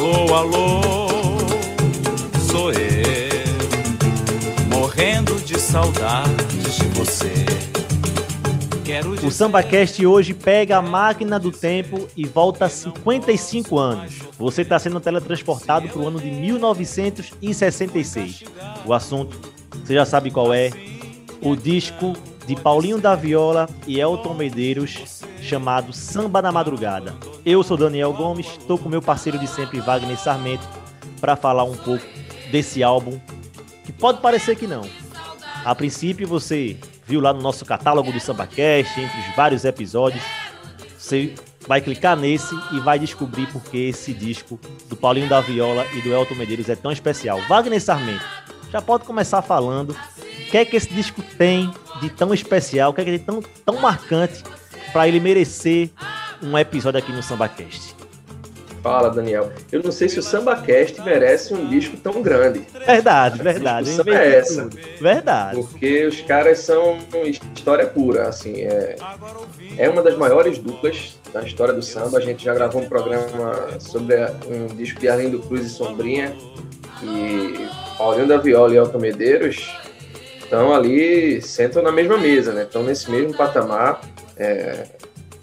Alô, alô, sou eu, morrendo de saudades de você. O SambaCast hoje pega a máquina do tempo e volta 55 anos. Você está sendo teletransportado para o ano de 1966. O assunto, você já sabe qual é, o disco de Paulinho da Viola e Elton Medeiros, chamado Samba na Madrugada. Eu sou Daniel Gomes, estou com meu parceiro de sempre, Wagner Sarmento, para falar um pouco desse álbum, que pode parecer que não. A princípio, você viu lá no nosso catálogo do SambaCast, entre os vários episódios, você vai clicar nesse e vai descobrir por que esse disco do Paulinho da Viola e do Elton Medeiros é tão especial. Wagner Sarmento, já pode começar falando o que é que esse disco tem de tão especial, o que é que tem de tão, tão marcante para ele merecer um episódio aqui no SambaCast. Fala, Daniel. Eu não sei se o SambaCast merece um disco tão grande. Verdade, verdade. A é essa. Tudo. Verdade. Porque os caras são história pura, assim. É, é uma das maiores duplas da história do samba. A gente já gravou um programa sobre um disco de Arlindo Cruz e Sombrinha. E Paulinho da Viola e Elton Medeiros estão ali, sentam na mesma mesa, né? Estão nesse mesmo patamar. É,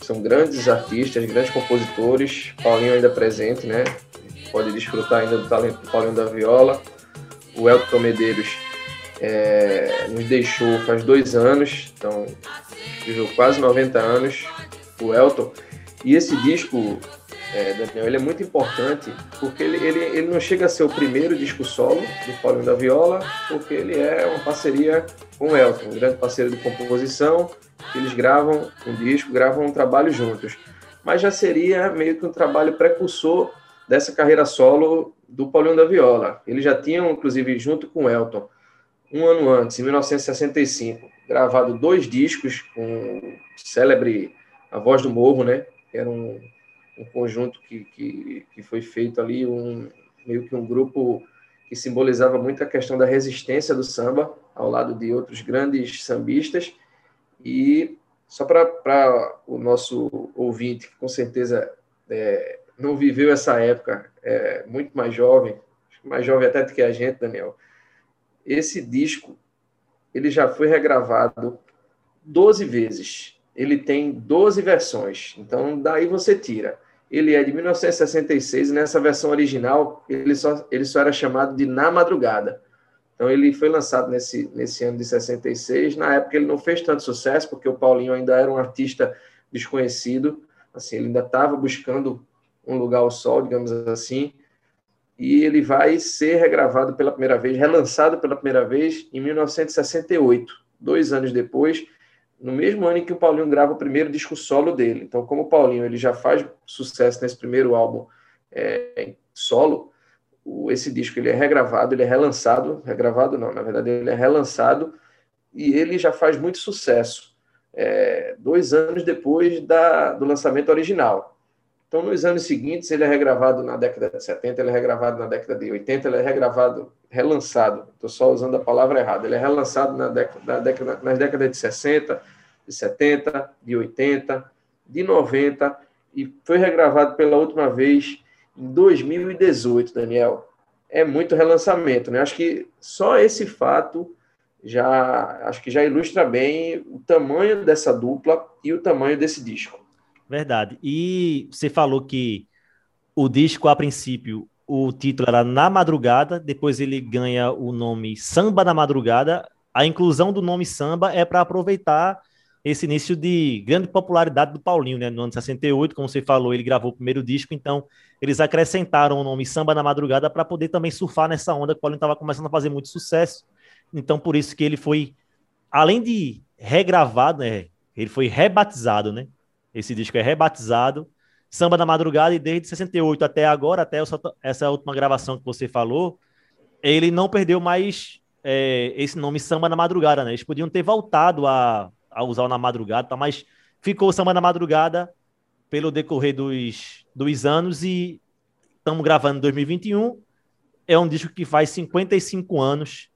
são grandes artistas, grandes compositores. Paulinho ainda presente, né? Pode desfrutar ainda do talento do Paulinho da Viola. O Elton Medeiros é, nos deixou faz dois anos, então viveu quase 90 anos. O Elton. E esse disco, é, Daniel, ele é muito importante porque ele, ele, ele não chega a ser o primeiro disco solo do Paulinho da Viola, porque ele é uma parceria com o Elton, um grande parceiro de composição, eles gravam um disco, gravam um trabalho juntos. Mas já seria meio que um trabalho precursor dessa carreira solo do Paulinho da Viola. Eles já tinham, inclusive, junto com o Elton, um ano antes, em 1965, gravado dois discos com o célebre A Voz do Morro, né? Que era um, um conjunto que, que, que foi feito ali, um, meio que um grupo que simbolizava muito a questão da resistência do samba, ao lado de outros grandes sambistas. E só para o nosso ouvinte, que com certeza é, não viveu essa época, é muito mais jovem, mais jovem até do que a gente, Daniel, esse disco ele já foi regravado 12 vezes. Ele tem 12 versões. Então, daí você tira. Ele é de 1966 e nessa versão original ele só, ele só era chamado de Na Madrugada. Então ele foi lançado nesse, nesse ano de 66. Na época ele não fez tanto sucesso, porque o Paulinho ainda era um artista desconhecido, assim, ele ainda estava buscando um lugar ao sol, digamos assim. E ele vai ser regravado pela primeira vez, relançado pela primeira vez em 1968, dois anos depois, no mesmo ano em que o Paulinho grava o primeiro disco solo dele. Então, como o Paulinho ele já faz sucesso nesse primeiro álbum é, solo, o, esse disco ele é regravado, ele é relançado, regravado não, na verdade ele é relançado e ele já faz muito sucesso, é, dois anos depois da, do lançamento original. Então, nos anos seguintes, ele é regravado na década de 70, ele é regravado na década de 80, ele é regravado, relançado, estou só usando a palavra errada, ele é relançado na década, década, nas décadas de 60, de 70, de 80, de 90, e foi regravado pela última vez em 2018, Daniel. É muito relançamento, né? Acho que só esse fato já acho que já ilustra bem o tamanho dessa dupla e o tamanho desse disco. Verdade. E você falou que o disco, a princípio, o título era Na Madrugada, depois ele ganha o nome Samba na Madrugada. A inclusão do nome samba é para aproveitar esse início de grande popularidade do Paulinho, né? No ano 68, como você falou, ele gravou o primeiro disco, então eles acrescentaram o nome Samba na Madrugada para poder também surfar nessa onda que o Paulinho estava começando a fazer muito sucesso. Então, por isso que ele foi, além de regravado, né? Ele foi rebatizado, né? Esse disco é rebatizado. Samba na Madrugada, e desde 68 até agora, até essa última gravação que você falou, ele não perdeu mais é, esse nome Samba na Madrugada, né? Eles podiam ter voltado a a usar na madrugada, tá? mas ficou samba na madrugada pelo decorrer dos, dos anos e estamos gravando em 2021. É um disco que faz 55 anos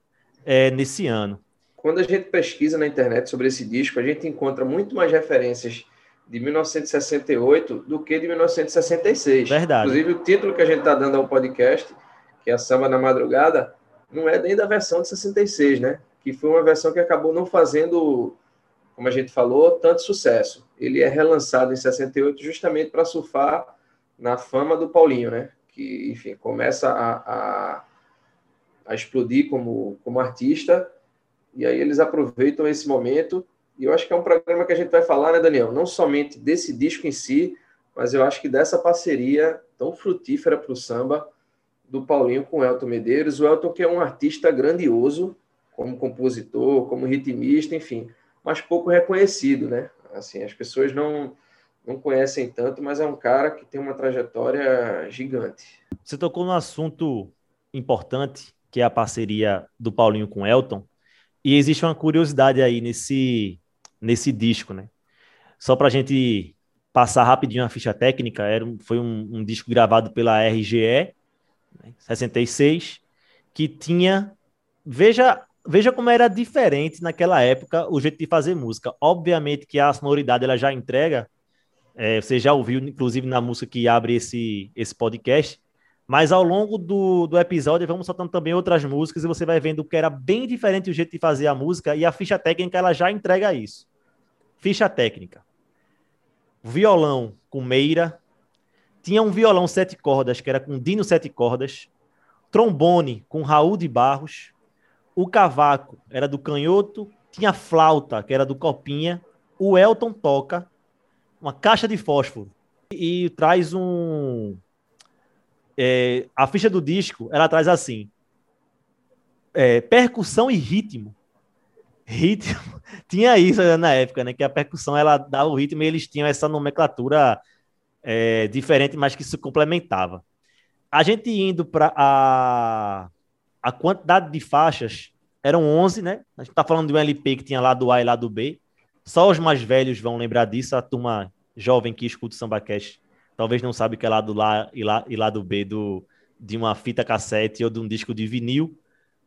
é, nesse ano. Quando a gente pesquisa na internet sobre esse disco, a gente encontra muito mais referências de 1968 do que de 1966. Verdade. Inclusive, o título que a gente está dando ao podcast, que é a Samba na Madrugada, não é nem da versão de 66, né? Que foi uma versão que acabou não fazendo, como a gente falou, tanto sucesso. Ele é relançado em 68 justamente para surfar na fama do Paulinho, né? Que, enfim, começa a, a, a explodir como, como artista, e aí eles aproveitam esse momento e eu acho que é um programa que a gente vai falar, né, Daniel? Não somente desse disco em si, mas eu acho que dessa parceria tão frutífera para o samba do Paulinho com o Elton Medeiros. O Elton que é um artista grandioso, como compositor, como ritmista, enfim, mas pouco reconhecido, né? Assim, as pessoas não não conhecem tanto, mas é um cara que tem uma trajetória gigante. Você tocou num assunto importante, que é a parceria do Paulinho com Elton, e existe uma curiosidade aí nesse nesse disco, né? Só para a gente passar rapidinho a ficha técnica, era, foi um, um disco gravado pela RGE, né, 66, que tinha. Veja, veja como era diferente naquela época o jeito de fazer música. Obviamente que a sonoridade ela já entrega, é, você já ouviu, inclusive, na música que abre esse, esse podcast, mas ao longo do, do episódio vamos soltando também outras músicas e você vai vendo que era bem diferente o jeito de fazer a música e a ficha técnica ela já entrega isso. Ficha técnica. Violão com meira. Tinha um violão sete cordas, que era com Dino sete cordas. Trombone com Raul de Barros. O cavaco era do Canhoto. Tinha flauta, que era do Copinha. O Elton toca. Uma caixa de fósforo. E traz um. É, a ficha do disco, ela traz assim: é, percussão e ritmo ritmo. Tinha isso na época, né? Que a percussão ela dava o ritmo e eles tinham essa nomenclatura é, diferente, mas que se complementava. A gente indo para a, a quantidade de faixas, eram 11, né? A gente tá falando de um LP que tinha lá do A e lá do B. Só os mais velhos vão lembrar disso, a turma jovem que escuta o Samba Cash talvez não sabe que é lá do lá e lá, e lá do B do, de uma fita cassete ou de um disco de vinil,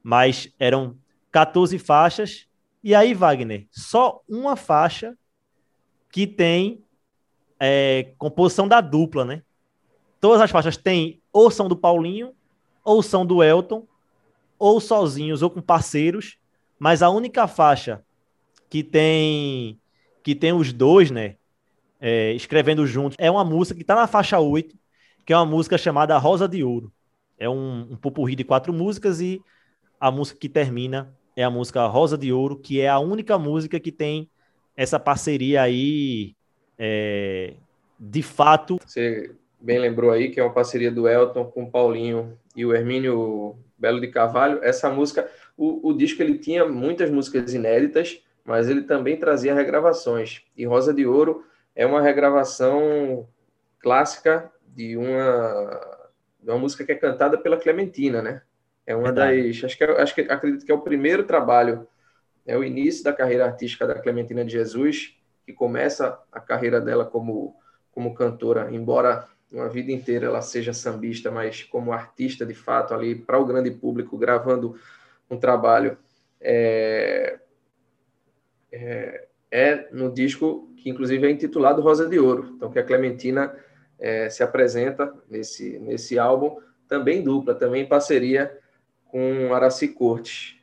mas eram 14 faixas e aí, Wagner, só uma faixa que tem é, composição da dupla, né? Todas as faixas têm ou são do Paulinho, ou são do Elton, ou sozinhos, ou com parceiros, mas a única faixa que tem que tem os dois, né? É, escrevendo juntos, é uma música que está na faixa 8, que é uma música chamada Rosa de Ouro. É um, um pupurri de quatro músicas e a música que termina é a música Rosa de Ouro, que é a única música que tem essa parceria aí, é, de fato. Você bem lembrou aí que é uma parceria do Elton com o Paulinho e o Hermínio Belo de Carvalho. Essa música, o, o disco ele tinha muitas músicas inéditas, mas ele também trazia regravações. E Rosa de Ouro é uma regravação clássica de uma, de uma música que é cantada pela Clementina, né? É uma Verdade. das. Acho que, é, acho que acredito que é o primeiro trabalho, é o início da carreira artística da Clementina de Jesus, que começa a carreira dela como, como cantora, embora uma vida inteira ela seja sambista, mas como artista de fato ali para o grande público, gravando um trabalho. É, é, é, no disco que inclusive é intitulado Rosa de Ouro, então que a Clementina é, se apresenta nesse, nesse álbum, também dupla, também em parceria com Araci Cortes.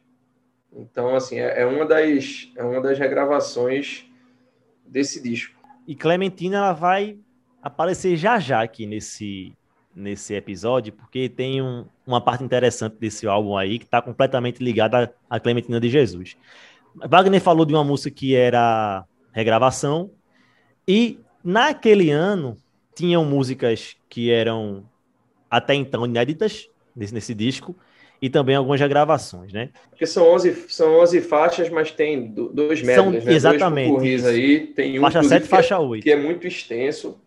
Então, assim, é, é, uma das, é uma das regravações desse disco. E Clementina ela vai aparecer já já aqui nesse, nesse episódio, porque tem um, uma parte interessante desse álbum aí que está completamente ligada à Clementina de Jesus. Wagner falou de uma música que era regravação, e naquele ano tinham músicas que eram até então inéditas nesse, nesse disco, e também algumas regravações, né? Porque são 11, são 11 faixas, mas tem dois métodos, né? Exatamente. Dois aí, tem um faixa 7 faixa 8. Que é muito extenso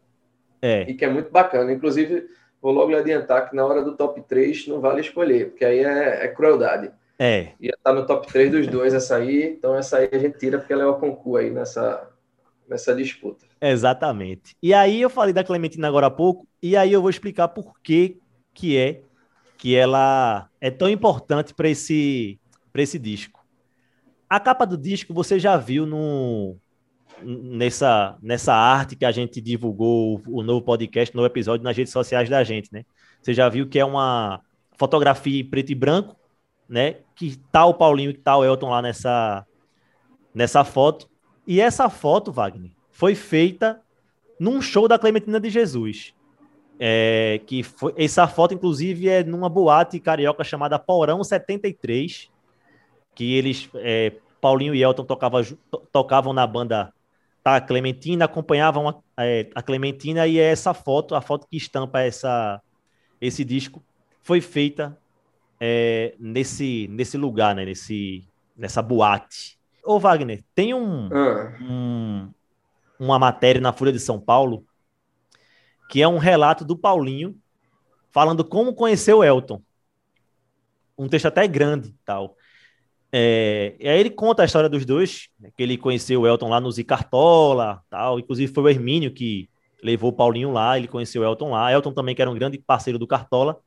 é. e que é muito bacana. Inclusive, vou logo lhe adiantar que na hora do top 3 não vale escolher, porque aí é, é crueldade. É. Ia estar tá no top 3 dos dois essa aí, então essa aí a gente tira porque ela é o concurso aí nessa, nessa disputa. Exatamente. E aí eu falei da Clementina agora há pouco, e aí eu vou explicar por que que é que ela é tão importante para esse, esse disco. A capa do disco você já viu no, nessa, nessa arte que a gente divulgou o, o novo podcast, o novo episódio nas redes sociais da gente, né? Você já viu que é uma fotografia em preto e branco, né? Que tá o Paulinho e tá o Elton lá nessa, nessa foto. E essa foto, Wagner, foi feita num show da Clementina de Jesus. É, que foi, essa foto, inclusive, é numa boate carioca chamada Porão 73, que eles, é, Paulinho e Elton tocavam, tocavam na banda tá, Clementina, acompanhavam a, é, a, Clementina, e é essa foto, a foto que estampa essa, esse disco, foi feita é, nesse, nesse lugar, né, nesse, nessa boate. Ô, Wagner, tem um, ah. um, uma matéria na Folha de São Paulo que é um relato do Paulinho falando como conheceu Elton. Um texto até grande tal. É, e aí ele conta a história dos dois, né, que ele conheceu o Elton lá no Zicartola, tal. Inclusive foi o Hermínio que levou o Paulinho lá, ele conheceu o Elton lá. Elton também que era um grande parceiro do Cartola.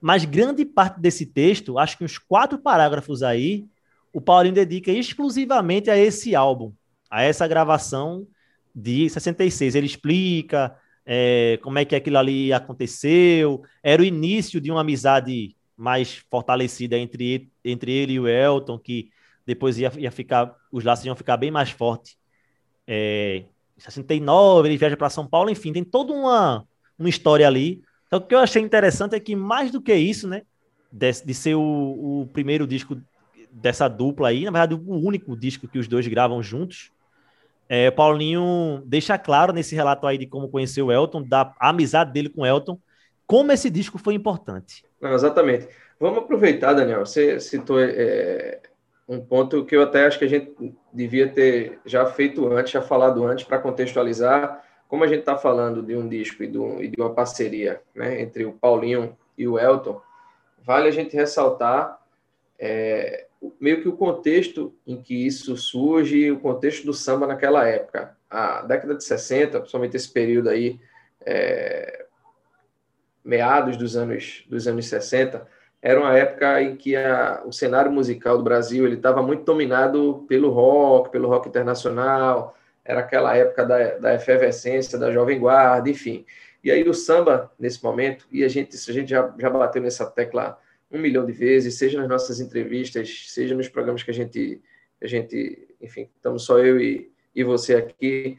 Mas grande parte desse texto, acho que uns quatro parágrafos aí, o Paulinho dedica exclusivamente a esse álbum, a essa gravação de 66. Ele explica é, como é que aquilo ali aconteceu, era o início de uma amizade mais fortalecida entre, entre ele e o Elton, que depois ia, ia ficar, os laços iam ficar bem mais fortes. É, em 69, ele viaja para São Paulo, enfim, tem toda uma, uma história ali. Então, o que eu achei interessante é que, mais do que isso, né, de, de ser o, o primeiro disco dessa dupla aí, na verdade, o único disco que os dois gravam juntos, é, Paulinho deixa claro nesse relato aí de como conheceu o Elton, da amizade dele com o Elton, como esse disco foi importante. Não, exatamente. Vamos aproveitar, Daniel. Você citou é, um ponto que eu até acho que a gente devia ter já feito antes, já falado antes, para contextualizar. Como a gente está falando de um disco e de, e de uma parceria né, entre o Paulinho e o Elton, vale a gente ressaltar é, meio que o contexto em que isso surge, o contexto do samba naquela época. A década de 60, principalmente esse período aí, é, meados dos anos, dos anos 60, era uma época em que a, o cenário musical do Brasil ele estava muito dominado pelo rock, pelo rock internacional, era aquela época da, da efervescência, da Jovem Guarda, enfim. E aí o samba, nesse momento, e a gente, a gente já, já bateu nessa tecla um milhão de vezes, seja nas nossas entrevistas, seja nos programas que a gente, a gente enfim, estamos só eu e, e você aqui.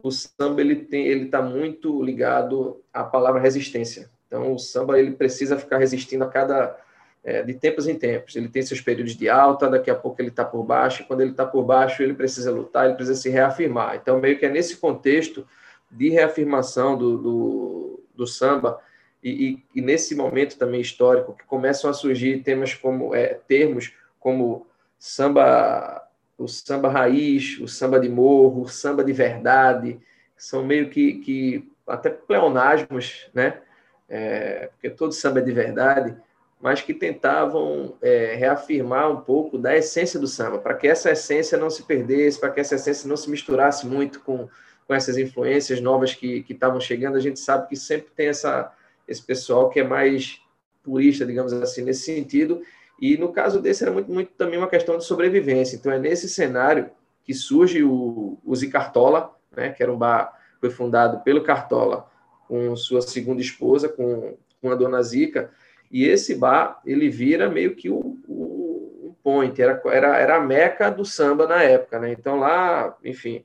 O samba ele tem, ele está muito ligado à palavra resistência. Então o samba ele precisa ficar resistindo a cada é, de tempos em tempos. Ele tem seus períodos de alta, daqui a pouco ele está por baixo. E quando ele está por baixo, ele precisa lutar, ele precisa se reafirmar. Então meio que é nesse contexto de reafirmação do, do, do samba e, e, e, nesse momento também histórico que começam a surgir temas como é, termos como samba o samba raiz o samba de morro o samba de verdade são meio que, que até pleonasmos né? É, porque todo samba é de verdade mas que tentavam é, reafirmar um pouco da essência do samba para que essa essência não se perdesse para que essa essência não se misturasse muito com com essas influências novas que que estavam chegando. A gente sabe que sempre tem essa esse pessoal que é mais purista, digamos assim, nesse sentido. E no caso desse era muito, muito também uma questão de sobrevivência. Então é nesse cenário que surge o, o Zicartola, né, que era um bar foi fundado pelo Cartola com sua segunda esposa, com, com a dona Zica, e esse bar ele vira meio que o, o, point, era, era, era a meca do samba na época, né? Então lá, enfim,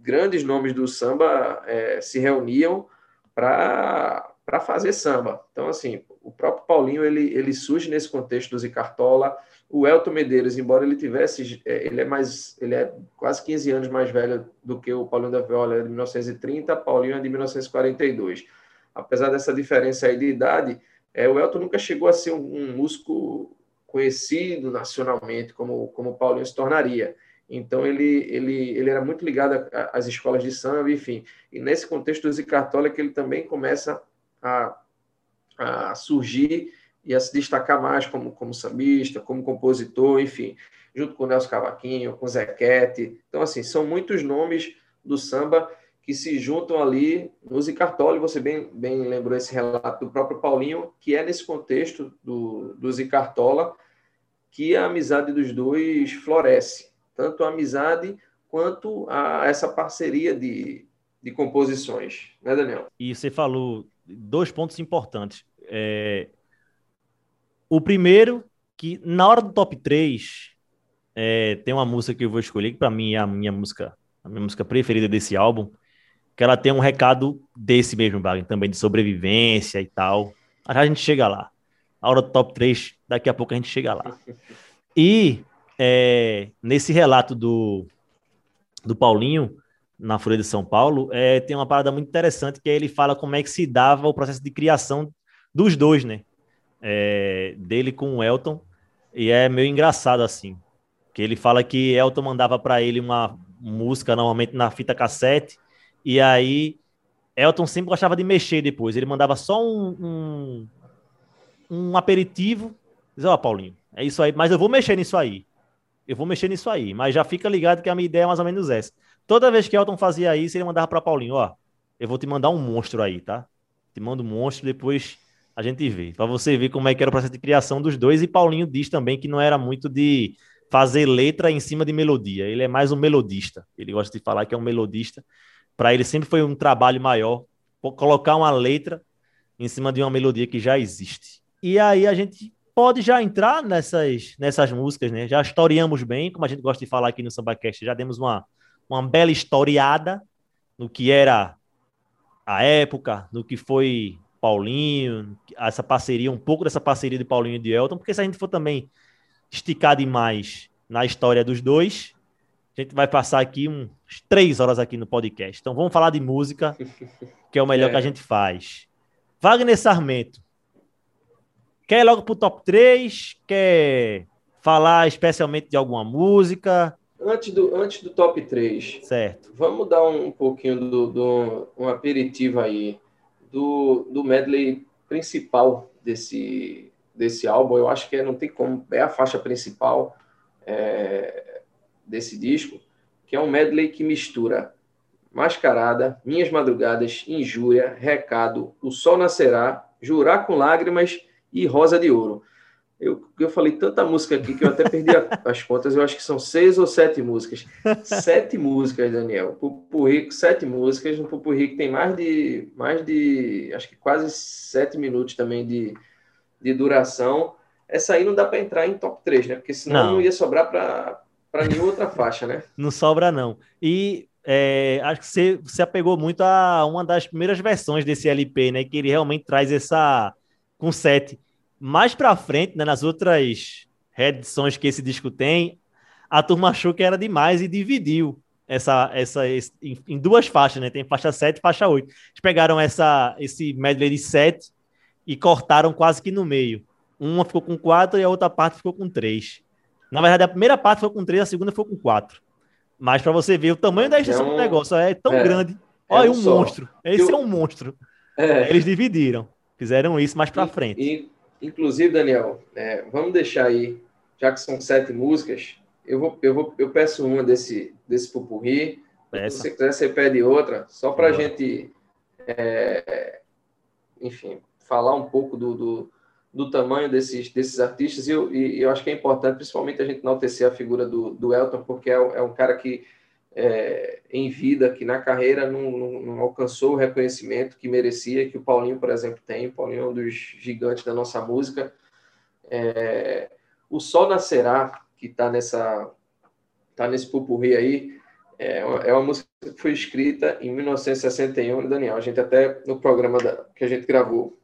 grandes nomes do samba é, se reuniam para para fazer samba. Então, assim, o próprio Paulinho ele, ele surge nesse contexto do Zicartola. O Elton Medeiros, embora ele tivesse, é, ele é mais, ele é quase 15 anos mais velho do que o Paulinho da Viola, é de 1930, Paulinho é de 1942. Apesar dessa diferença aí de idade, é, o Elton nunca chegou a ser um, um músico conhecido nacionalmente como como o Paulinho se tornaria. Então ele, ele, ele era muito ligado às escolas de samba, enfim. E nesse contexto do Zicartola que ele também começa a, a surgir e a se destacar mais como, como sambista, como compositor, enfim, junto com o Nelson Cavaquinho, com o Zequete. Então, assim, são muitos nomes do samba que se juntam ali no Zicartola, você bem, bem lembrou esse relato do próprio Paulinho, que é nesse contexto do, do Zicartola que a amizade dos dois floresce. Tanto a amizade quanto a essa parceria de, de composições, né, Daniel? E você falou dois pontos importantes. É... O primeiro, que na hora do top 3, é, tem uma música que eu vou escolher, que para mim é a minha música, a minha música preferida desse álbum, que ela tem um recado desse mesmo, Wagner, também de sobrevivência e tal. A gente chega lá. A hora do top 3, daqui a pouco a gente chega lá. E é, nesse relato do, do Paulinho, na Folha de São Paulo, é, tem uma parada muito interessante que ele fala como é que se dava o processo de criação dos dois, né? É, dele com o Elton. E é meio engraçado assim. Que ele fala que Elton mandava para ele uma música, normalmente na fita cassete, e aí Elton sempre gostava de mexer depois. Ele mandava só um, um, um aperitivo. Diz, ó, oh, Paulinho, é isso aí, mas eu vou mexer nisso aí. Eu vou mexer nisso aí, mas já fica ligado que a minha ideia é mais ou menos essa. Toda vez que Elton fazia isso, ele mandava para Paulinho, ó, eu vou te mandar um monstro aí, tá? Te mando um monstro, depois a gente vê. Para você ver como é que era o processo de criação dos dois. E Paulinho diz também que não era muito de fazer letra em cima de melodia. Ele é mais um melodista. Ele gosta de falar que é um melodista. Para ele sempre foi um trabalho maior colocar uma letra em cima de uma melodia que já existe. E aí a gente pode já entrar nessas, nessas músicas, né? Já historiamos bem, como a gente gosta de falar aqui no SambaCast, já demos uma, uma bela historiada no que era a época, no que foi Paulinho, essa parceria, um pouco dessa parceria de Paulinho e de Elton, porque se a gente for também esticar demais na história dos dois, a gente vai passar aqui uns três horas aqui no podcast. Então vamos falar de música, que é o melhor é. que a gente faz. Wagner Sarmento, Quer ir logo pro top 3? Quer falar especialmente de alguma música? Antes do, antes do top 3. Certo. Vamos dar um, um pouquinho do, do, um aperitivo aí do, do medley principal desse, desse álbum. Eu acho que é, não tem como, é a faixa principal é, desse disco, que é um medley que mistura Mascarada, Minhas Madrugadas, Injúria, Recado, O Sol Nascerá, Jurar com Lágrimas e Rosa de Ouro. Eu, eu falei tanta música aqui que eu até perdi a, as contas. Eu acho que são seis ou sete músicas. Sete músicas, Daniel. Pupurri, sete músicas. No Pupurri que tem mais de, mais de, acho que quase sete minutos também de, de duração. Essa aí não dá para entrar em top 3, né? Porque senão não, não ia sobrar para nenhuma outra faixa, né? Não sobra, não. E é, acho que você, você apegou muito a uma das primeiras versões desse LP, né? Que ele realmente traz essa com sete. Mais para frente, né, nas outras reedições que esse disco tem, a turma achou que era demais e dividiu essa, essa esse, em, em, duas faixas, né? Tem faixa 7 e faixa 8. Eles pegaram essa, esse medley de 7 e cortaram quase que no meio. Uma ficou com 4 e a outra parte ficou com 3. Na verdade, a primeira parte ficou com 3, a segunda ficou com 4. Mas para você ver o tamanho da extensão é um... do negócio, é tão é, grande. Olha, é um, um monstro. Esse Eu... é um monstro. É. Eles dividiram. Fizeram isso mais para frente. E, Inclusive, Daniel, é, vamos deixar aí, já que são sete músicas, eu, vou, eu, vou, eu peço uma desse, desse pupurri. Se você quiser, você pede outra, só para a gente, é, enfim, falar um pouco do, do, do, tamanho desses, desses artistas. E eu, e eu acho que é importante, principalmente, a gente enaltecer a figura do, do Elton, porque é, é um cara que é, em vida, que na carreira não, não, não, alcançou o reconhecimento que merecia, que o Paulinho, por exemplo, tem. O Paulinho é um dos gigantes da nossa música. É, o Sol Nascerá, que está nessa tá nesse pupurri aí, é uma, é uma, música que foi escrita em 1961, Daniel. A gente até, no programa da, que a gente gravou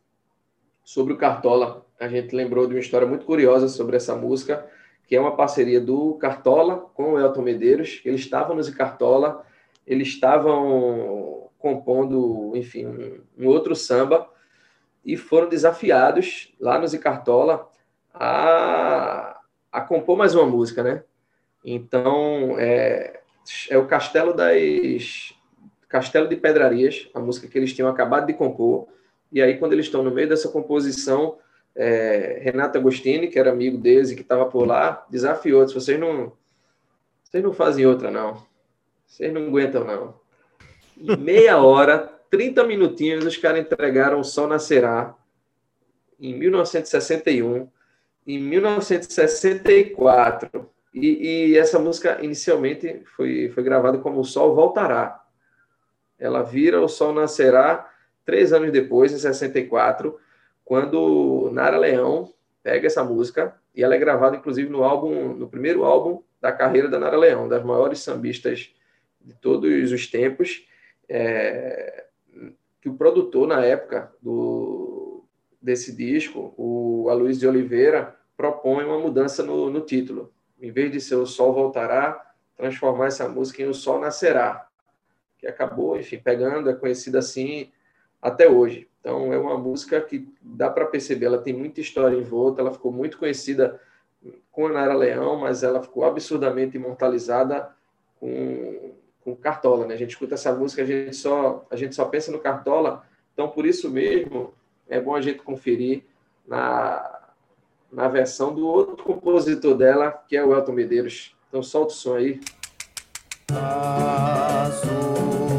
sobre o Cartola, a gente lembrou de uma história muito curiosa sobre essa música, que é uma parceria do Cartola com o Elton Medeiros. Eles estavam no Cartola, eles estavam compondo, enfim, um, outro samba e foram desafiados lá no Zicartola a, a compor mais uma música, né? Então, é, é o Castelo das Castelo de Pedrarias, a música que eles tinham acabado de compor. E aí, quando eles estão no meio dessa composição, é, Renato Agostini, que era amigo deles e que estava por lá, desafiou, disse, vocês não, vocês não fazem outra, não. Vocês não aguentam, não. Meia hora, 30 minutinhos, os caras entregaram O Sol Nascerá, em 1961. Em 1964, E, e, essa música inicialmente foi, foi gravada como O Sol Voltará. Ela vira O Sol Nascerá três anos depois, em 64, quando Nara Leão pega essa música e ela é gravada inclusive no álbum, no primeiro álbum da carreira da Nara Leão, das maiores sambistas de todos os tempos, é, que o produtor na época do, desse disco, o Aloysio de Oliveira, propõe uma mudança no, no título. Em vez de ser o sol voltará, transformar essa música em o sol nascerá, que acabou, enfim, pegando, é conhecida assim até hoje. Então é uma música que dá para perceber, ela tem muita história em volta, ela ficou muito conhecida com a Nara Leão, mas ela ficou absurdamente imortalizada com, com Cartola, né? A gente escuta essa música, a gente só a gente só pensa no Cartola, então por isso mesmo é bom a gente conferir na na versão do outro compositor dela, que é o Elton Medeiros. Então solta o som aí. A sorrir,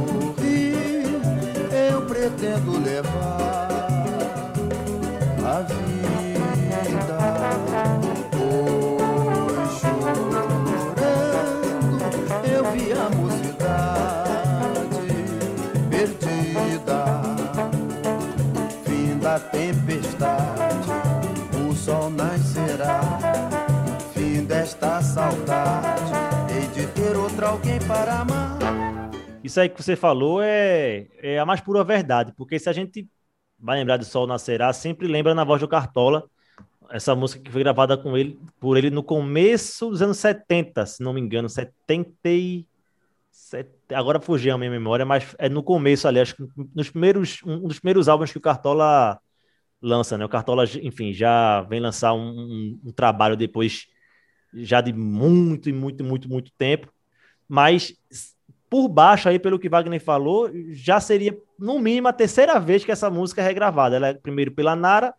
eu pretendo levar a vida. Pois chorando, eu vi a mocidade perdida, fim da tempestade sol nascerá. Fim desta saudade, hei de ter outro alguém para amar. Isso aí que você falou é, é a mais pura verdade, porque se a gente vai lembrar de Sol Nascerá, sempre lembra na voz do Cartola, essa música que foi gravada com ele, por ele no começo dos anos 70, se não me engano, 70 e... Agora fugiu a minha memória, mas é no começo ali, acho que nos primeiros, um dos primeiros álbuns que o Cartola lança, né? O Cartola, enfim, já vem lançar um, um, um trabalho depois já de muito muito, muito, muito tempo, mas por baixo aí, pelo que Wagner falou, já seria no mínimo a terceira vez que essa música é regravada. Ela é primeiro pela Nara,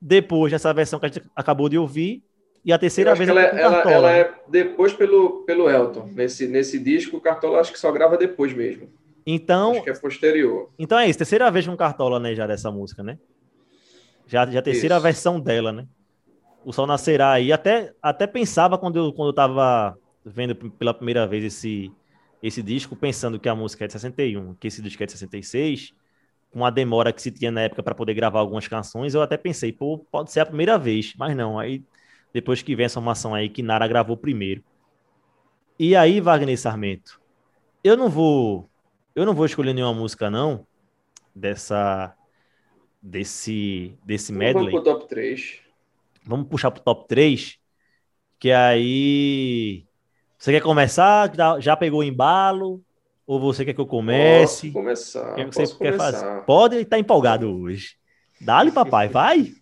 depois dessa versão que a gente acabou de ouvir, e a terceira vez ela, é, ela, ela é depois pelo, pelo Elton. Nesse, nesse disco, o Cartola acho que só grava depois mesmo. Então. Acho que é posterior. Então é isso, terceira vez com Cartola, né, já dessa música, né? Já, já a terceira Isso. versão dela, né? O Sol Nascerá aí. Até, até pensava quando eu, quando eu tava vendo pela primeira vez esse, esse disco, pensando que a música é de 61, que esse disco é de 66, com a demora que se tinha na época para poder gravar algumas canções, eu até pensei, pô, pode ser a primeira vez, mas não. Aí depois que vem essa informação aí que Nara gravou primeiro. E aí, Wagner Sarmento, eu não vou eu não vou escolher nenhuma música não dessa desse, desse medley. Vamos pro top 3. Vamos puxar pro top 3, que aí... Você quer começar? Já pegou o embalo? Ou você quer que eu comece? Posso começar. O que você quer começar. fazer? Pode estar tá empolgado hoje. Dá-lhe, papai, vai.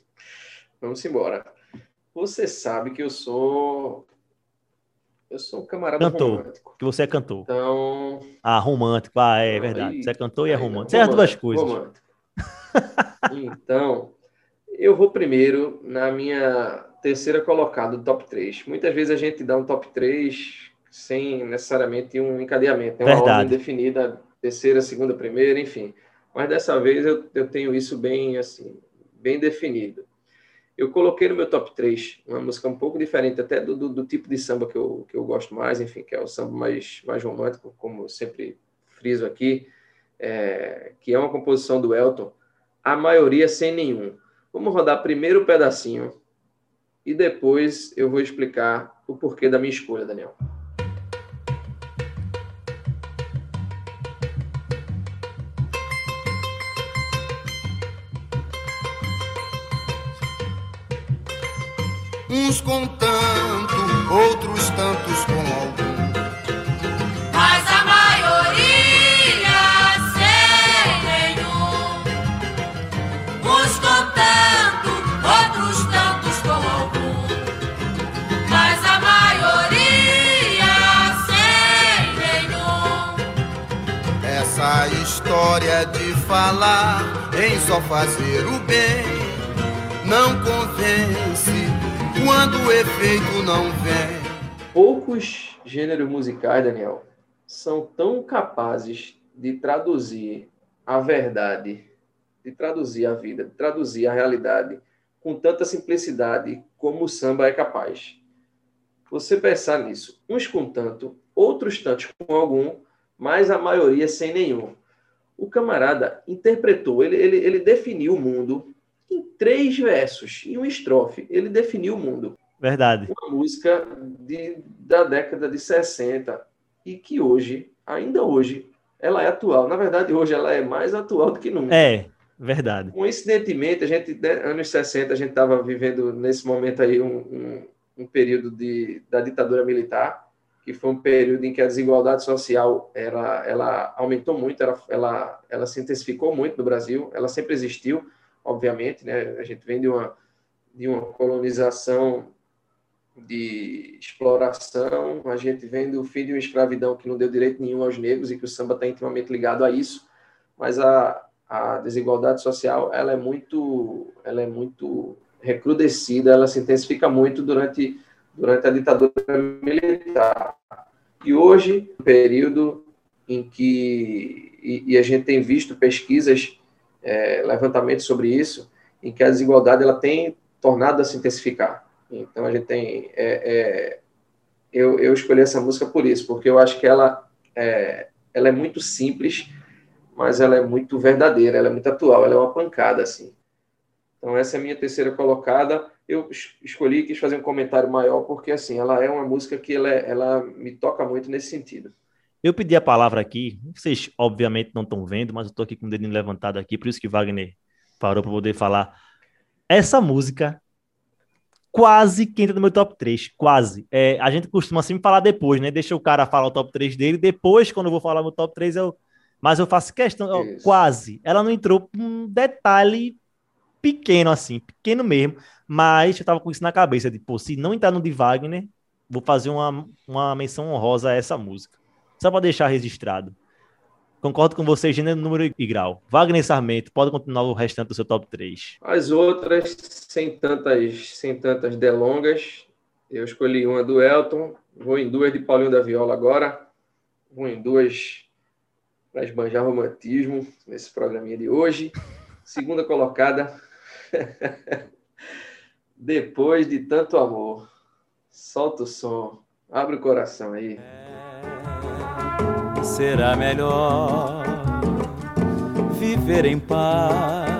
Vamos embora. Você sabe que eu sou eu sou um camarada cantor, romântico. Que você é cantor. Então. Ah, romântico. Ah, é verdade. Você é cantor e é romântico. Você é as duas coisas. Romântico. Então, eu vou primeiro na minha terceira colocada do top 3. Muitas vezes a gente dá um top 3 sem necessariamente um encadeamento. Tem uma Verdade. ordem definida, terceira, segunda, primeira, enfim. Mas dessa vez eu, eu tenho isso bem assim, bem definido. Eu coloquei no meu top 3 uma música um pouco diferente até do, do, do, tipo de samba que eu, que eu gosto mais, enfim, que é o samba mais, mais romântico, como sempre friso aqui, é, que é uma composição do Elton, a maioria sem nenhum. Vamos rodar primeiro o pedacinho e depois eu vou explicar o porquê da minha escolha, Daniel. Uns com tanto, outros tantos com algum história de falar em só fazer o bem não convence quando o efeito não vem. Poucos gêneros musicais, Daniel, são tão capazes de traduzir a verdade, de traduzir a vida, de traduzir a realidade com tanta simplicidade como o samba é capaz. você pensar nisso. Uns com tanto, outros tantos com algum, mas a maioria sem nenhum. O camarada interpretou, ele, ele, ele definiu o mundo em três versos, em uma estrofe. Ele definiu o mundo. Verdade. Uma música de, da década de 60 e que hoje, ainda hoje, ela é atual. Na verdade, hoje ela é mais atual do que nunca. É, verdade. Coincidentemente, a gente, né, anos 60, a gente estava vivendo nesse momento aí um, um, um, período de, da ditadura militar, que foi um período em que a desigualdade social era, ela aumentou muito, ela, ela, ela se intensificou muito no Brasil, ela sempre existiu, obviamente, né? A gente vem de uma, de uma colonização de exploração, a gente vem do fim de uma escravidão que não deu direito nenhum aos negros e que o samba está intimamente ligado a isso, mas a, a desigualdade social ela é muito ela é muito recrudescida, ela se intensifica muito durante durante a ditadura militar. E hoje, período em que e, e a gente tem visto pesquisas, é, levantamentos sobre isso, em que a desigualdade ela tem tornado a se intensificar. Então a gente tem. É, é, eu, eu escolhi essa música por isso, porque eu acho que ela é, ela é muito simples, mas ela é muito verdadeira, ela é muito atual, ela é uma pancada, assim. Então essa é a minha terceira colocada. Eu escolhi quis fazer um comentário maior, porque assim, ela é uma música que ela, é, ela me toca muito nesse sentido. Eu pedi a palavra aqui, vocês obviamente não estão vendo, mas eu estou aqui com o dedinho levantado aqui, por isso que Wagner parou para poder falar. Essa música quase que entra no meu top 3, quase. É, a gente costuma sempre falar depois, né? Deixa o cara falar o top 3 dele, depois, quando eu vou falar meu top 3, eu. Mas eu faço questão, ó, quase. Ela não entrou por um detalhe pequeno, assim, pequeno mesmo, mas eu tava com isso na cabeça, de, pô, se não entrar no de Wagner, vou fazer uma, uma menção honrosa a essa música. Só para deixar registrado. Concordo com você, gênero, número e grau. Wagner Sarmento, pode continuar o restante do seu top 3. As outras, sem tantas, sem tantas delongas, eu escolhi uma do Elton, vou em duas de Paulinho da Viola agora, vou em duas para esbanjar romantismo nesse programinha de hoje. Segunda colocada, depois de tanto amor, solta o som, abre o coração aí. Será melhor viver em paz.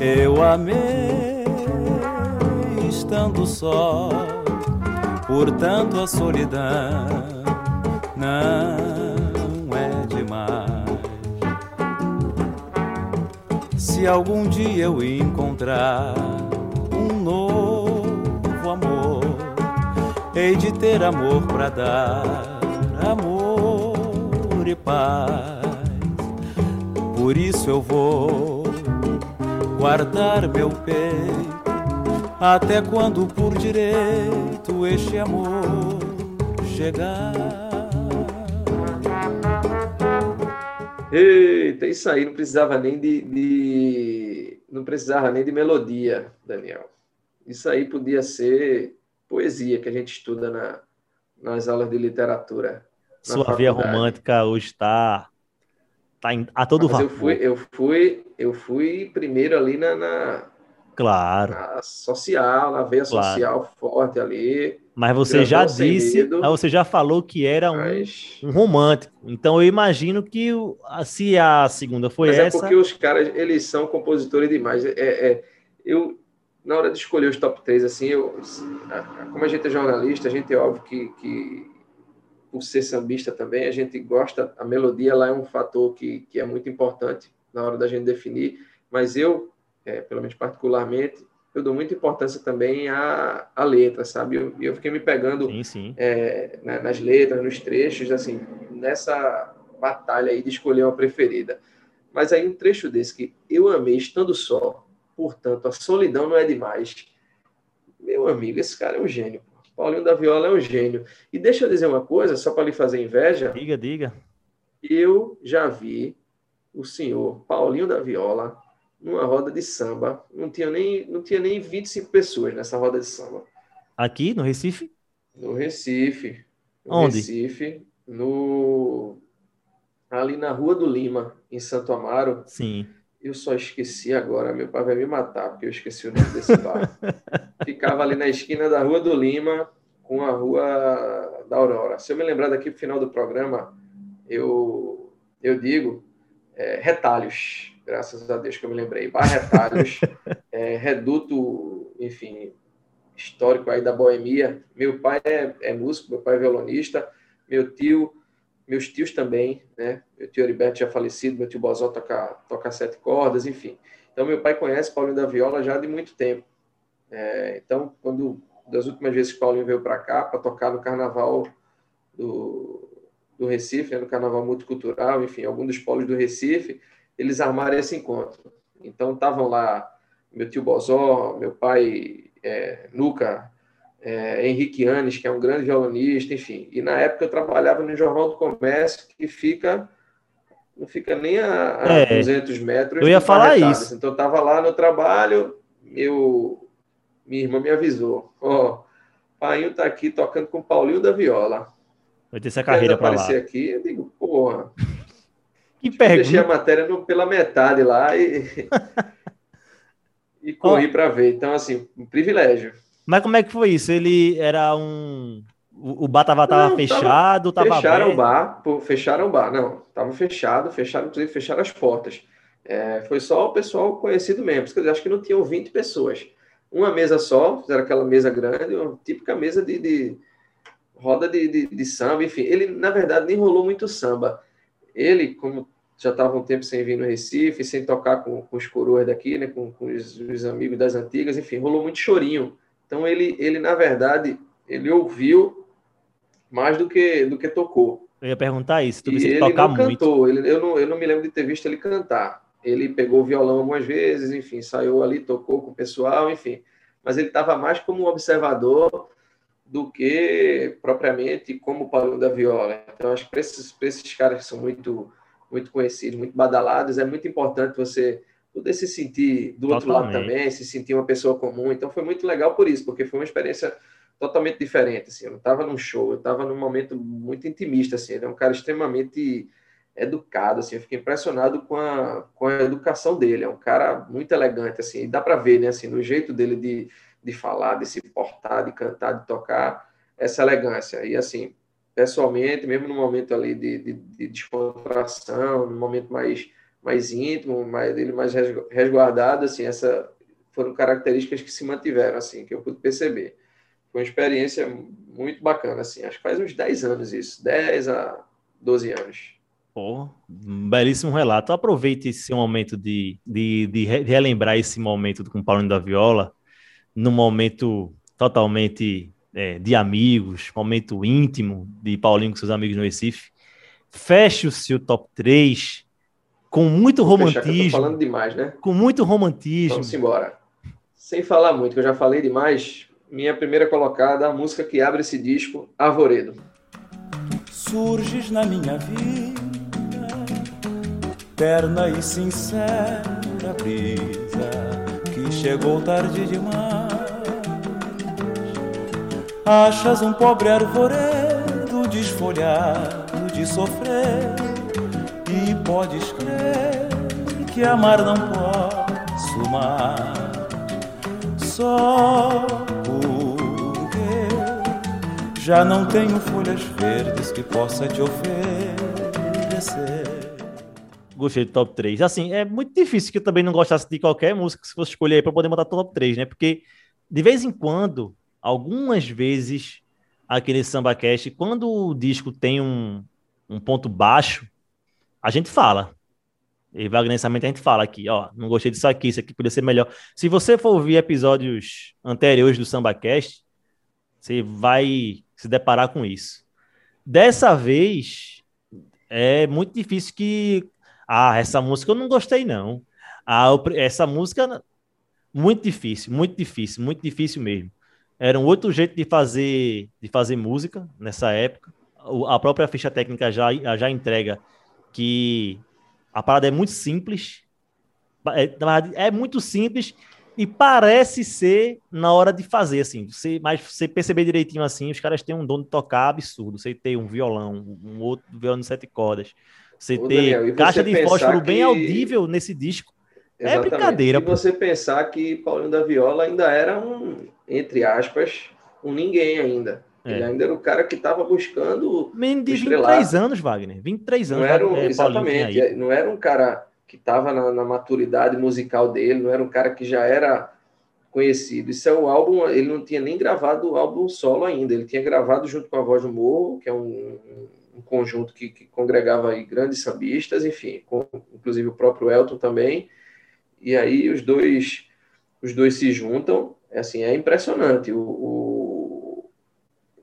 Eu amei estando só, portanto a solidão. Não Se algum dia eu encontrar um novo amor, hei de ter amor para dar amor e paz. Por isso eu vou guardar meu peito até quando por direito este amor chegar. Eita, isso aí não precisava nem de, de, não precisava nem de melodia, Daniel. Isso aí podia ser poesia que a gente estuda na, nas aulas de literatura. Sua via romântica hoje está tá a todo Mas vapor. Eu fui, eu fui, eu fui primeiro ali na, na claro, na social, na veia claro. social forte ali. Mas você já disse, mas você já falou que era um, mas... um romântico. Então eu imagino que se a segunda foi mas essa. É porque os caras eles são compositores demais. É, é, eu na hora de escolher os top 3, assim, eu, como a gente é jornalista, a gente é óbvio que, que por ser sambista também, a gente gosta, a melodia lá é um fator que, que é muito importante na hora da gente definir, mas eu, é, pelo menos particularmente, eu dou muita importância também à, à letra, sabe? E eu, eu, fiquei me pegando sim, sim. É, nas letras, nos trechos, assim, nessa batalha aí de escolher uma preferida. Mas aí um trecho desse que eu amei estando só, portanto, a solidão não é demais. Meu amigo, esse cara é um gênio. Paulinho da Viola é um gênio. E deixa eu dizer uma coisa, só para lhe fazer inveja. Diga, diga. Eu já vi o senhor Paulinho da Viola numa roda de samba. Não tinha nem, não tinha nem 25 pessoas nessa roda de samba. Aqui, no Recife? No Recife. No Onde? Recife, no ali na Rua do Lima, em Santo Amaro. Sim. Eu só esqueci agora, meu pai vai me matar, porque eu esqueci o nome desse bar. Ficava ali na esquina da Rua do Lima, com a Rua da Aurora. Se eu me lembrar daqui para o final do programa, eu, eu digo é, retalhos, graças a Deus que eu me lembrei. Bar Retalhos, é, reduto, enfim, histórico aí da boemia. Meu pai é, é, músico, meu pai é violonista, meu tio, meus tios também, né? Meu tio Heriberto já falecido, meu tio Bozó toca, toca sete cordas, enfim. Então, meu pai conhece Paulinho da Viola já de muito tempo. É, então, quando das últimas vezes que Paulinho veio para cá para tocar no carnaval do, do Recife, né, no carnaval multicultural, enfim, algum dos polos do Recife, eles armaram esse encontro. Então, estavam lá meu tio Bozó, meu pai é, Nuca, é, Henrique Anes, que é um grande violonista, enfim. E na época eu trabalhava no Jornal do Comércio, que fica não fica nem a, a é, 200 metros. Eu ia falar isso. Então eu estava lá no trabalho, meu minha irmã me avisou. Ó, oh, Painho tá aqui tocando com o Paulinho da Viola. Vai ter essa carreira para lá. aparecer aqui, eu digo, porra. Que pergunta. Deixei a matéria no, pela metade lá e, e corri para ver. Então, assim, um privilégio. Mas como é que foi isso? Ele era um. O bar tava, tava não, fechado, tava, tava Fecharam aberto. o bar, fecharam o bar. Não, tava fechado, fecharam, inclusive fecharam as portas. É, foi só o pessoal conhecido mesmo. Porque acho que não tinham 20 pessoas uma mesa só, fizeram aquela mesa grande, uma típica mesa de, de roda de, de, de, samba, enfim. Ele, na verdade, nem rolou muito samba. Ele, como já estava um tempo sem vir no Recife, sem tocar com, com os coroas daqui, né, com, com os, os, amigos das antigas, enfim, rolou muito chorinho. Então, ele, ele na verdade, ele ouviu mais do que, do que tocou. Eu ia perguntar isso, tu ele tocar não muito. cantou, ele, eu, não, eu não me lembro de ter visto ele cantar ele pegou o violão algumas vezes, enfim, saiu ali, tocou com o pessoal, enfim. Mas ele estava mais como observador do que propriamente como Paulinho da Viola. Então, acho que para esses, esses caras que são muito, muito conhecidos, muito badalados, é muito importante você poder se sentir do outro lado também, se sentir uma pessoa comum. Então, foi muito legal por isso, porque foi uma experiência totalmente diferente. Assim. Eu não estava num show, eu estava num momento muito intimista. Assim. Ele é um cara extremamente educado, assim, eu fiquei impressionado com a, com a educação dele, é um cara muito elegante, assim, e dá para ver, né, assim, no jeito dele de, de falar, de se portar, de cantar, de tocar, essa elegância, e assim, pessoalmente, mesmo no momento ali de, de, de descontração, no momento mais, mais íntimo, mais, mais resguardado, assim, essa foram características que se mantiveram, assim, que eu pude perceber. Foi uma experiência muito bacana, assim, acho que faz uns 10 anos isso, 10 a 12 anos. Pô, um belíssimo relato. Aproveite esse momento de, de, de relembrar esse momento com o Paulinho da Viola, num momento totalmente é, de amigos, momento íntimo de Paulinho com seus amigos no Recife. Feche o seu top 3 com muito romantismo. falando demais, né? Com muito romantismo. Vamos embora. Sem falar muito, que eu já falei demais, minha primeira colocada, a música que abre esse disco, Arvoredo. Surges na minha vida terna e sincera brisa que chegou tarde demais. Achas um pobre arvoredo desfolhado de sofrer e podes crer que amar não posso mais. Só porque já não tenho folhas verdes que possa te oferecer gostei do top 3. Assim, é muito difícil que eu também não gostasse de qualquer música se fosse escolher para poder botar top 3, né? Porque de vez em quando, algumas vezes, aquele samba cast, quando o disco tem um, um ponto baixo, a gente fala. E vagnessamente a gente fala aqui, ó, não gostei disso aqui, isso aqui poderia ser melhor. Se você for ouvir episódios anteriores do SambaCast, você vai se deparar com isso. Dessa vez, é muito difícil que ah, essa música eu não gostei, não. Ah, essa música, muito difícil, muito difícil, muito difícil mesmo. Era um outro jeito de fazer, de fazer música nessa época. A própria ficha técnica já, já entrega que a parada é muito simples. É, é muito simples e parece ser na hora de fazer, assim. Você, mas você perceber direitinho assim, os caras têm um dom de tocar absurdo. Você tem um violão, um outro violão de sete cordas você Ô, ter Daniel, caixa de fósforo que... bem audível nesse disco Exatamente. é brincadeira. E você pensar que Paulinho da Viola ainda era um, entre aspas, um ninguém ainda. É. Ele ainda era o cara que estava buscando. Menino de 23 anos, Wagner. 23 anos. Não era um, é, exatamente. Não era um cara que estava na, na, maturidade musical dele, não era um cara que já era conhecido. Isso é um álbum, ele não tinha nem gravado o álbum solo ainda, ele tinha gravado junto com a Voz do Morro, que é um, um conjunto que, que, congregava aí grandes sambistas, enfim, com, inclusive o próprio Elton também. E aí os dois os dois se juntam, é assim, é impressionante o, o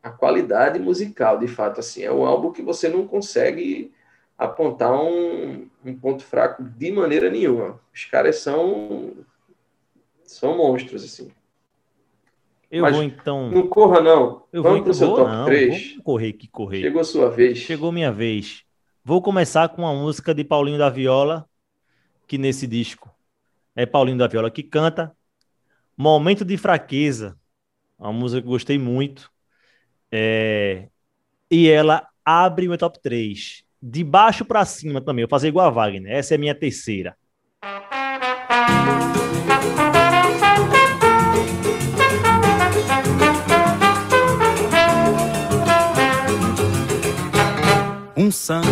a qualidade musical, de fato, assim, é um álbum que você não consegue apontar um, um ponto fraco de maneira nenhuma. Os caras são são monstros, assim. Eu Mas vou então. Não corra, não. Eu Vamos vou então. Vou, top não, 3. Vou correr que correr. Chegou a sua vez. Chegou minha vez. Vou começar com uma música de Paulinho da Viola, que nesse disco é Paulinho da Viola que canta. Momento de Fraqueza. Uma música que gostei muito. É... E ela abre o meu top 3 de baixo para cima também. Eu fazer igual a Wagner. Essa é a minha terceira. Um samba,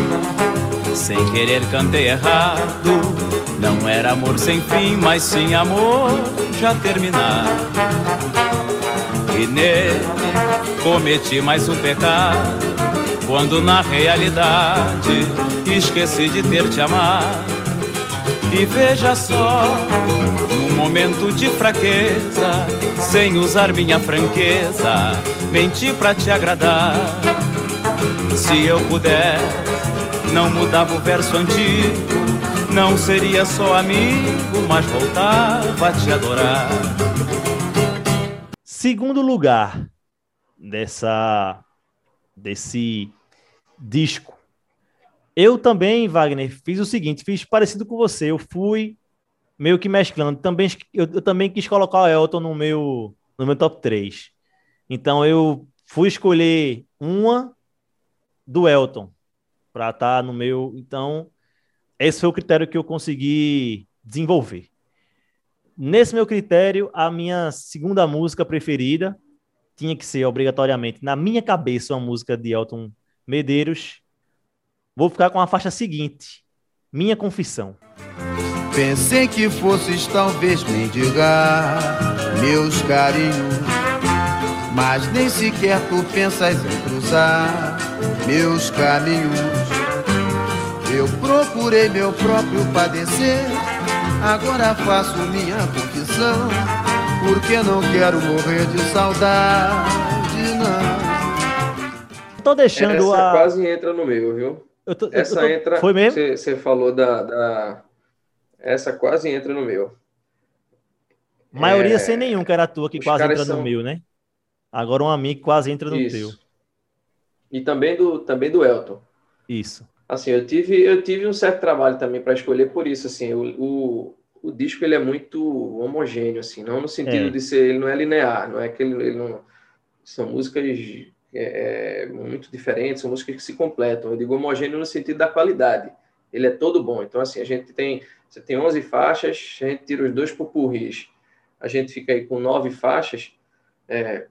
sem querer cantei errado. Não era amor sem fim, mas sim amor já terminado. E nele cometi mais um pecado quando na realidade esqueci de ter te amado. E veja só, num momento de fraqueza, sem usar minha franqueza, menti pra te agradar. Se eu puder, não mudava o verso antigo, não seria só amigo, mas voltava a te adorar. Segundo lugar dessa desse disco. Eu também, Wagner, fiz o seguinte, fiz parecido com você. Eu fui meio que mesclando. Também, eu, eu também quis colocar o Elton no meu, no meu top 3. Então eu fui escolher uma do Elton para estar tá no meu. Então, esse foi o critério que eu consegui desenvolver. Nesse meu critério, a minha segunda música preferida tinha que ser obrigatoriamente, na minha cabeça, uma música de Elton Medeiros. Vou ficar com a faixa seguinte: Minha Confissão. Pensei que fosses talvez mendigar meus carinhos, mas nem sequer tu pensas em cruzar meus caminhos. Eu procurei meu próprio padecer, agora faço minha confissão, porque não quero morrer de saudade, não. Tô deixando Essa a... quase entra no meu, viu? Eu tô, Essa eu tô... entra. Foi mesmo? Você falou da, da, Essa quase entra no meu. Maioria é... sem nenhum, que era a tua, que Os quase entra são... no meu, né? Agora um amigo quase entra no Isso. teu. E também do, também do Elton. Isso. Assim, eu tive, eu tive um certo trabalho também para escolher por isso, assim, o, o, o, disco ele é muito homogêneo, assim, não no sentido é. de ser, ele não é linear, não é que ele, ele não, são músicas é, é, muito diferentes, são músicas que se completam. Eu digo homogêneo no sentido da qualidade. Ele é todo bom. Então, assim, a gente tem, você tem 11 faixas, a gente tira os dois pupurris, a gente fica aí com nove faixas. É,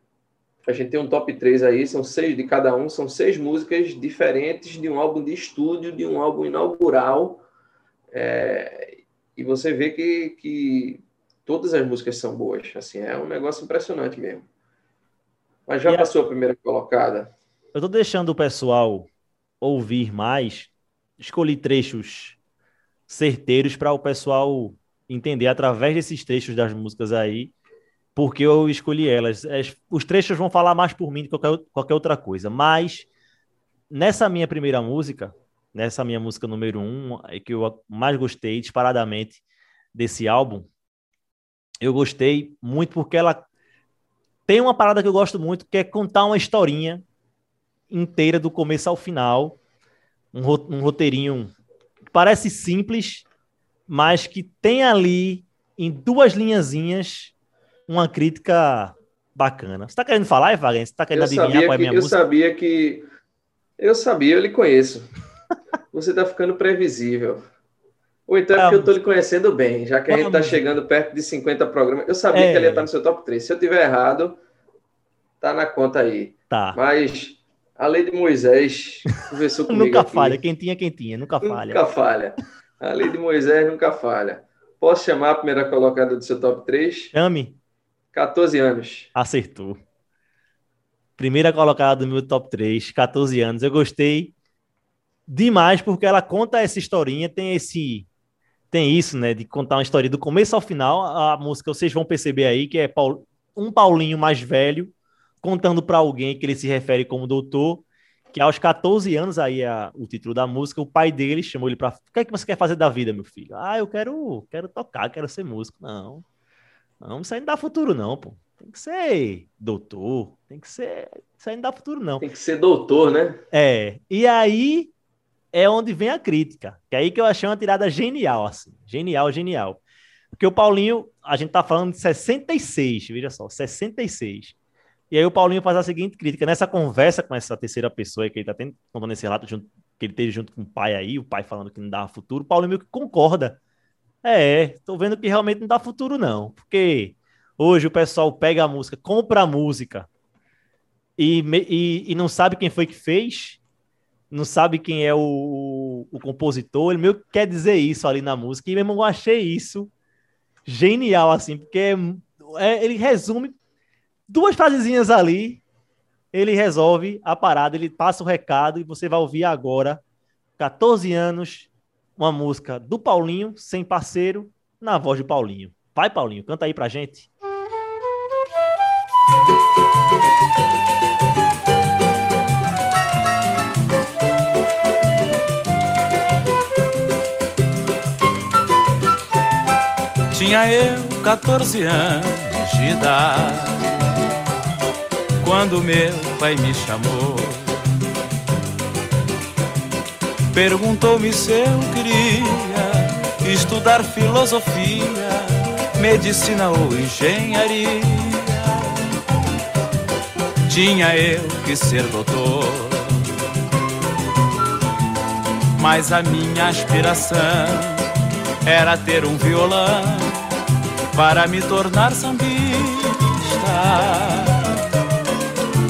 a gente tem um top 3 aí, são seis de cada um, são seis músicas diferentes de um álbum de estúdio, de um álbum inaugural. É, e você vê que, que todas as músicas são boas. Assim, é um negócio impressionante mesmo. Mas já e passou a... a primeira colocada? Eu estou deixando o pessoal ouvir mais. Escolhi trechos certeiros para o pessoal entender através desses trechos das músicas aí, porque eu escolhi elas. Os trechos vão falar mais por mim do que qualquer, outra coisa. Mas nessa minha primeira música, nessa minha música número um, é que eu mais gostei disparadamente desse álbum, eu gostei muito porque ela tem uma parada que eu gosto muito, que é contar uma historinha inteira do começo ao final. Um, um roteirinho que parece simples, mas que tem ali, em duas linhazinhas, uma crítica bacana. Você tá querendo falar, Wagner? Você tá querendo eu adivinhar qual é a minha eu música? Eu sabia que... Eu sabia, eu lhe conheço. Você tá ficando previsível. Ou então é porque eu tô lhe conhecendo bem, já que a gente está chegando perto de 50 programas. Eu sabia é. que ele ia estar no seu top 3. Se eu tiver errado, tá na conta aí. Tá. Mas a lei de Moisés conversou comigo nunca aqui. falha, quentinha, quentinha, nunca falha. Nunca falha. A lei de Moisés nunca falha. Posso chamar a primeira colocada do seu top 3? Chame, 14 anos. acertou. Primeira colocada do meu top 3, 14 anos. Eu gostei demais porque ela conta essa historinha, tem esse tem isso, né, de contar uma história do começo ao final. A música vocês vão perceber aí que é um Paulinho mais velho contando para alguém que ele se refere como doutor, que aos 14 anos aí é o título da música, o pai dele chamou ele para, o que é que você quer fazer da vida, meu filho? Ah, eu quero, quero tocar, quero ser músico. Não. Não, isso aí não dá futuro não, pô. Tem que ser doutor, tem que ser, isso aí não dá futuro não. Tem que ser doutor, né? É, e aí é onde vem a crítica, que é aí que eu achei uma tirada genial, assim, genial, genial. Porque o Paulinho, a gente tá falando de 66, veja só, 66. E aí o Paulinho faz a seguinte crítica, nessa conversa com essa terceira pessoa aí que ele tá tendo, contando esse relato junto, que ele teve junto com o pai aí, o pai falando que não dava futuro, o Paulinho meio que concorda. É, tô vendo que realmente não dá futuro não, porque hoje o pessoal pega a música, compra a música, e, e, e não sabe quem foi que fez, não sabe quem é o, o compositor, ele meio que quer dizer isso ali na música, e mesmo eu achei isso genial, assim, porque é- é- ele resume duas frasezinhas ali, ele resolve a parada, ele passa o recado, e você vai ouvir agora, 14 anos, uma música do Paulinho, sem parceiro, na voz do Paulinho. Vai, Paulinho, canta aí pra gente. Tinha eu 14 anos de idade quando meu pai me chamou. Perguntou-me se eu queria estudar filosofia, medicina ou engenharia. Tinha eu que ser doutor, mas a minha aspiração era ter um violão para me tornar sambista.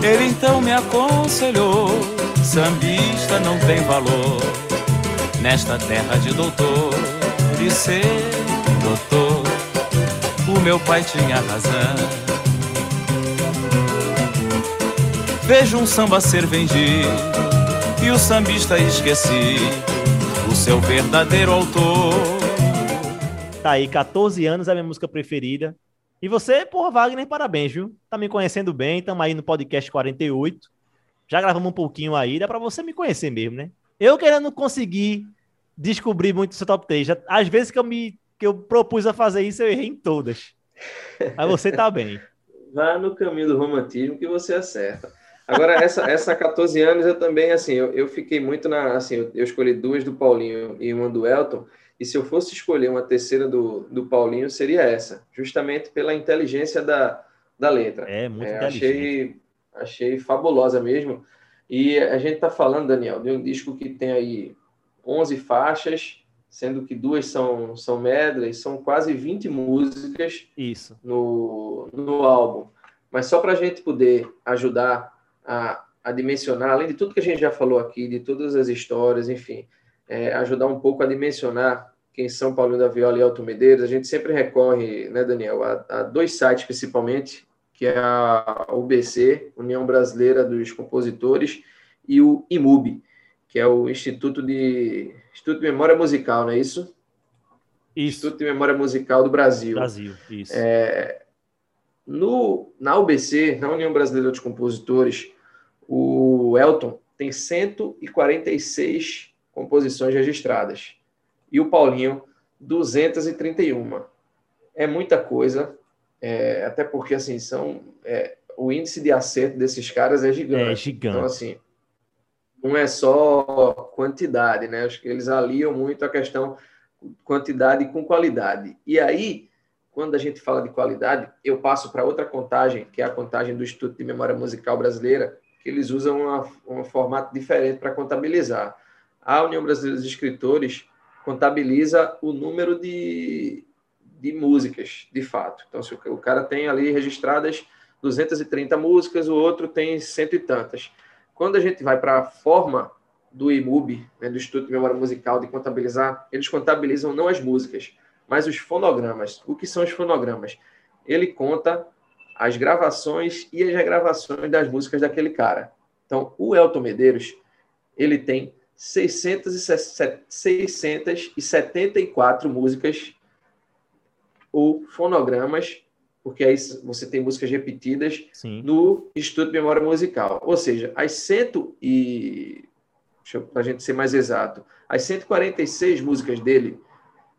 Ele então me aconselhou: sambista não tem valor nesta terra de doutor e ser doutor. O meu pai tinha razão. Vejo um samba ser vendido e o sambista esqueci o seu verdadeiro autor. Tá aí, 14 anos, é a minha música preferida. E você, porra, Wagner, parabéns, viu? Tá me conhecendo bem, estamos aí no podcast 48. Já gravamos um pouquinho aí, dá pra você me conhecer mesmo, né? Eu querendo conseguir descobrir muito o seu top 3. Já, às vezes que eu me que eu propus a fazer isso, eu errei em todas. Mas você tá bem. Vá no caminho do romantismo que você acerta. Agora, essa, essa 14 anos, eu também, assim, eu, eu fiquei muito na, assim, eu, eu escolhi duas do Paulinho e uma do Elton, e se eu fosse escolher uma terceira do, do Paulinho, seria essa, justamente pela inteligência da, da letra. É, muito É, achei, achei fabulosa mesmo. E a gente está falando, Daniel, de um disco que tem aí 11 faixas, sendo que duas são, são medleys, são quase 20 músicas Isso. no, no álbum. Mas só para a gente poder ajudar a, a dimensionar, além de tudo que a gente já falou aqui, de todas as histórias, enfim, é, ajudar um pouco a dimensionar quem são Paulinho da Viola e Alto Medeiros, a gente sempre recorre, né, Daniel, a, a dois sites principalmente, que é a UBC, União Brasileira dos Compositores, e o IMUB, que é o Instituto de Instituto de Memória Musical, não é isso? Isso. Instituto de Memória Musical do Brasil. Brasil. Isso. É, no, na UBC, na União Brasileira de Compositores, o Elton tem 146 composições registradas e o Paulinho 231. É muita coisa, é, até porque assim são é, o índice de acerto desses caras é gigante. É Então gigante. assim, não é só quantidade, né? Acho que eles aliam muito a questão quantidade com qualidade. E aí quando a gente fala de qualidade, eu passo para outra contagem, que é a contagem do Instituto de Memória Musical Brasileira, que eles usam uma, um formato diferente para contabilizar. A União Brasileira dos Escritores contabiliza o número de, de músicas, de fato. Então, se o cara tem ali registradas 230 músicas, o outro tem cento e tantas. Quando a gente vai para a forma do IMUB, né, do Instituto de Memória Musical, de contabilizar, eles contabilizam não as músicas, mas os fonogramas. O que são os fonogramas? Ele conta as gravações e as regravações das músicas daquele cara. Então, o Elton Medeiros, ele tem 674 músicas ou fonogramas, porque aí você tem músicas repetidas Sim. no Instituto de Memória Musical. Ou seja, as cento e para a gente ser mais exato, as 146 músicas dele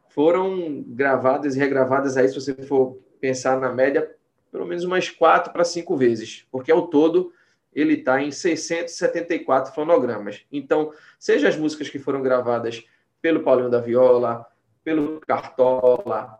foram gravadas e regravadas aí, se você for pensar na média, pelo menos umas quatro para cinco vezes, porque ao todo ele está em 674 fonogramas. Então, seja as músicas que foram gravadas pelo Paulinho da Viola, pelo Cartola,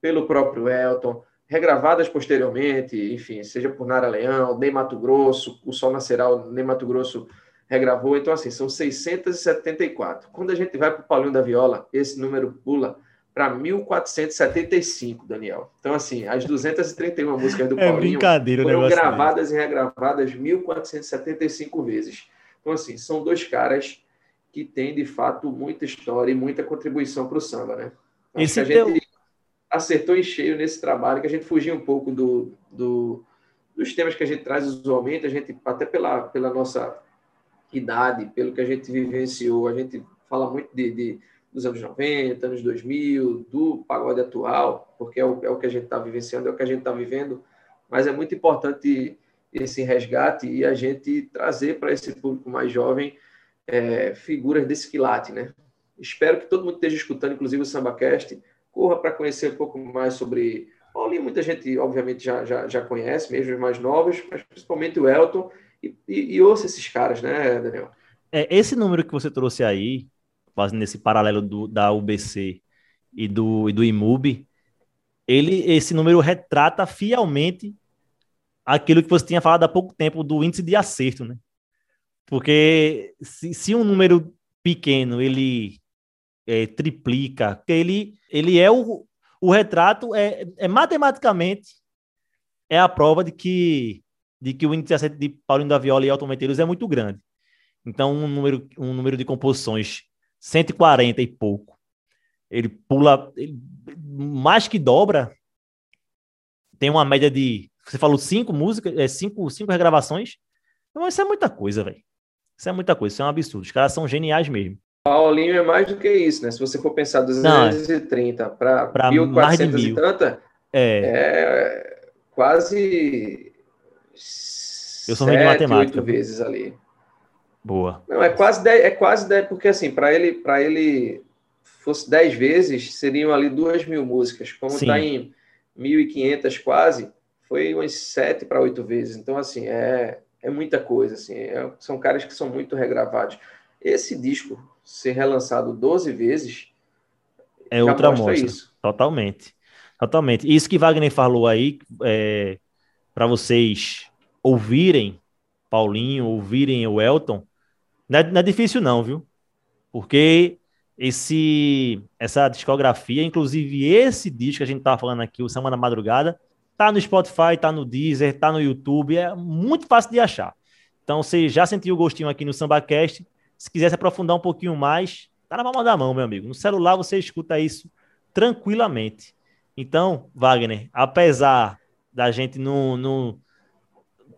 pelo próprio Elton, regravadas posteriormente, enfim, seja por Nara Leão, Ney Mato Grosso, O Sol Nascerá, o Ney Mato Grosso regravou, então assim, são 674. Quando a gente vai para o Paulinho da Viola, esse número pula para 1475, Daniel. Então, assim, as 231 músicas do é Paulinho foram gravadas mesmo. e regravadas 1475 vezes. Então, assim, são dois caras que têm, de fato, muita história e muita contribuição para o samba, né? Acho Esse que a teu... gente acertou em cheio nesse trabalho, que a gente fugia um pouco do, do, dos temas que a gente traz usualmente, a gente, até pela, pela nossa idade, pelo que a gente vivenciou, a gente fala muito de, de dos anos 90, anos 2000, do pagode atual, porque é o, é o que a gente está vivenciando, é o que a gente está vivendo, mas é muito importante esse resgate e a gente trazer para esse público mais jovem é, figuras desse quilate, né? Espero que todo mundo esteja escutando, inclusive o SambaCast, corra para conhecer um pouco mais sobre Paulinho. Muita gente, obviamente, já, já, já conhece, mesmo os mais novos, mas principalmente o Elton, e, e, e ouça esses caras, né, Daniel? É, esse número que você trouxe aí, fazendo esse paralelo do, da UBC e do, e do IMUB, ele, esse número retrata fielmente aquilo que você tinha falado há pouco tempo do índice de acerto, né? Porque se, se um número pequeno ele é, triplica, ele, ele é o, o retrato, é, é matematicamente é a prova de que, de que o índice de acerto de Paulinho da Viola e Elton é muito grande. Então, um número, um número de composições 140 e pouco. Ele pula ele, mais que dobra. Tem uma média de. Você falou cinco músicas, é, cinco, cinco regravações. Então, isso é muita coisa, velho. Isso é muita coisa, isso é um absurdo. Os caras são geniais mesmo. Paulinho é mais do que isso, né? Se você for pensar 230 para 1.400 e tanta, é. é quase. Eu sou ruim de matemática. oito vezes ali. Boa. Não, é quase 10, é quase 10, porque assim, para ele, para ele fosse 10 vezes, seriam ali 2 mil músicas. Como está em 1.500 quase, foi umas 7 para 8 vezes. Então, assim, é, é muita coisa. Assim, é, são caras que são muito regravados. Esse disco ser relançado 12 vezes é outra mostra. Isso. Totalmente. Totalmente. Isso que Wagner falou aí, é, para vocês ouvirem Paulinho, ouvirem o Elton, não é, não é difícil, não, viu? Porque esse essa discografia, inclusive esse disco que a gente tá falando aqui, o Samba na Madrugada, tá no Spotify, tá no Deezer, tá no YouTube, é muito fácil de achar. Então, você já sentiu o gostinho aqui no SambaCast, se quiser se aprofundar um pouquinho mais, tá na palma da mão, meu amigo. No celular você escuta isso tranquilamente. Então, Wagner, apesar da gente não, não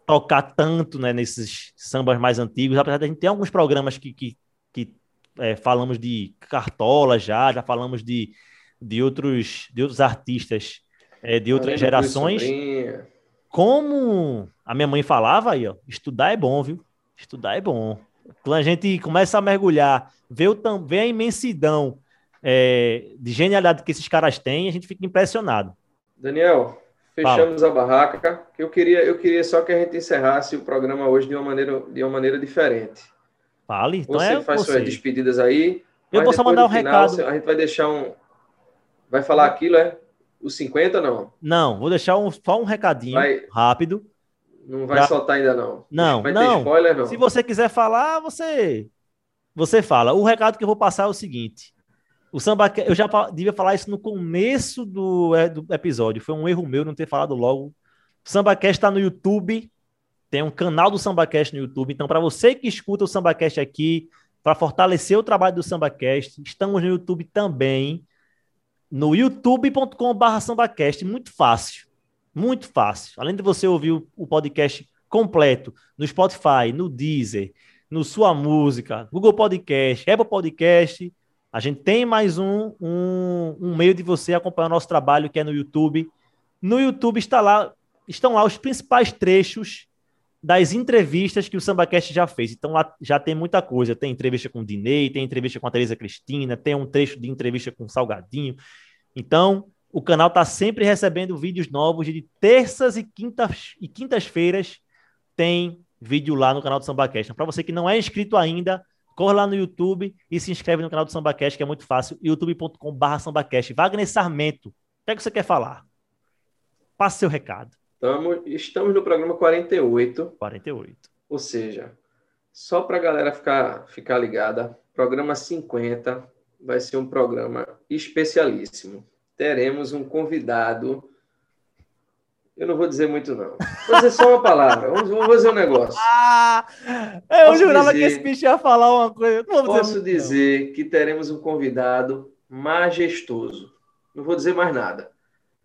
tocar tanto né, nesses sambas mais antigos, apesar de a gente ter alguns programas que, que, que é, falamos de Cartola já, já falamos de, de, outros, de outros artistas é, de outras gerações. Como a minha mãe falava aí, ó, estudar é bom, viu? Estudar é bom. Quando a gente começa a mergulhar, vê, o, vê a imensidão é, de genialidade que esses caras têm, a gente fica impressionado. Daniel, fechamos Fala. a barraca. Eu queria, eu queria só que a gente encerrasse o programa hoje de uma maneira, de uma maneira diferente. Fale, então você é faz você. suas despedidas aí. Eu vou só mandar um final, recado. A gente vai deixar um. Vai falar aquilo, é? Os 50 não? Não, vou deixar um, só um recadinho vai... rápido. Não vai pra... soltar ainda não. Não, vai não. Spoiler, não. Se você quiser falar, você você fala. O recado que eu vou passar é o seguinte: o samba, eu já devia falar isso no começo do, é, do episódio. Foi um erro meu não ter falado logo SambaCast está no YouTube, tem um canal do SambaCast no YouTube. Então, para você que escuta o SambaCast aqui, para fortalecer o trabalho do SambaCast, estamos no YouTube também, no youtube.com.br SambaCast. Muito fácil, muito fácil. Além de você ouvir o podcast completo no Spotify, no Deezer, no Sua Música, Google Podcast, Apple Podcast, a gente tem mais um, um, um meio de você acompanhar o nosso trabalho, que é no YouTube. No YouTube está lá, estão lá os principais trechos das entrevistas que o SambaCast já fez. Então lá já tem muita coisa. Tem entrevista com o Dinei, tem entrevista com a Teresa Cristina, tem um trecho de entrevista com o Salgadinho. Então, o canal está sempre recebendo vídeos novos de terças e quintas e quintas-feiras tem vídeo lá no canal do SambaCast. Então, para você que não é inscrito ainda, corre lá no YouTube e se inscreve no canal do SambaCast, que é muito fácil, youtube.com.br SambaCast. Wagner Sarmento, o que é que você quer falar? Passe seu recado. Estamos, estamos no programa 48. 48. Ou seja, só para a galera ficar, ficar ligada, programa 50 vai ser um programa especialíssimo. Teremos um convidado eu não vou dizer muito, não. Vou dizer só uma palavra. Vamos, vamos fazer um negócio. Ah, eu posso jurava dizer, que esse bicho ia falar uma coisa. Posso dizer, dizer que teremos um convidado majestoso. Não vou dizer mais nada.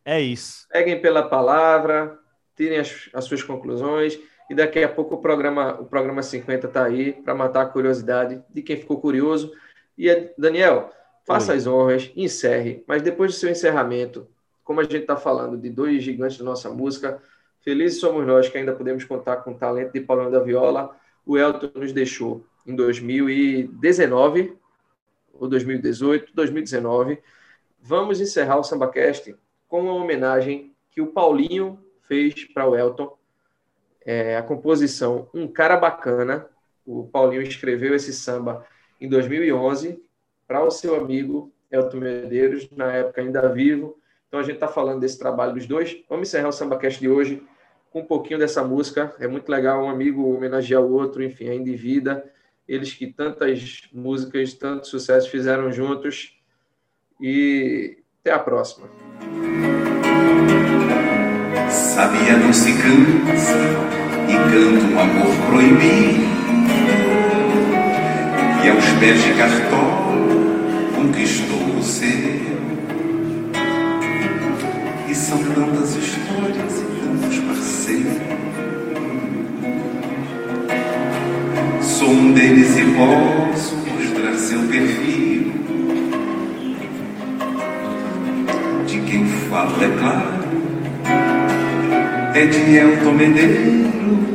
É isso. Peguem pela palavra, tirem as, as suas conclusões. E daqui a pouco o programa, o programa 50 está aí para matar a curiosidade de quem ficou curioso. E, Daniel, faça Oi. as honras, encerre. Mas depois do seu encerramento, como a gente está falando de dois gigantes da nossa música, felizes somos nós que ainda podemos contar com o talento de Paulinho da Viola. O Elton nos deixou em 2019, ou 2018, 2019. Vamos encerrar o SambaCast com uma homenagem que o Paulinho fez para o Elton. É, a composição Um Cara Bacana. O Paulinho escreveu esse samba em 2011 para o seu amigo Elton Medeiros, na época ainda vivo, então a gente está falando desse trabalho dos dois. Vamos encerrar o SambaCast de hoje com um pouquinho dessa música. É muito legal um amigo homenagear o outro, enfim, ainda em vida. Eles que tantas músicas, tanto sucesso fizeram juntos. E até a próxima. Sabia não se cansa e canta um amor proibido. E aos pés de cartola conquistou o ser são tantas histórias e tantos parceiros. Sou um deles e posso mostrar seu perfil. De quem falo é claro, é de Elton Medeiros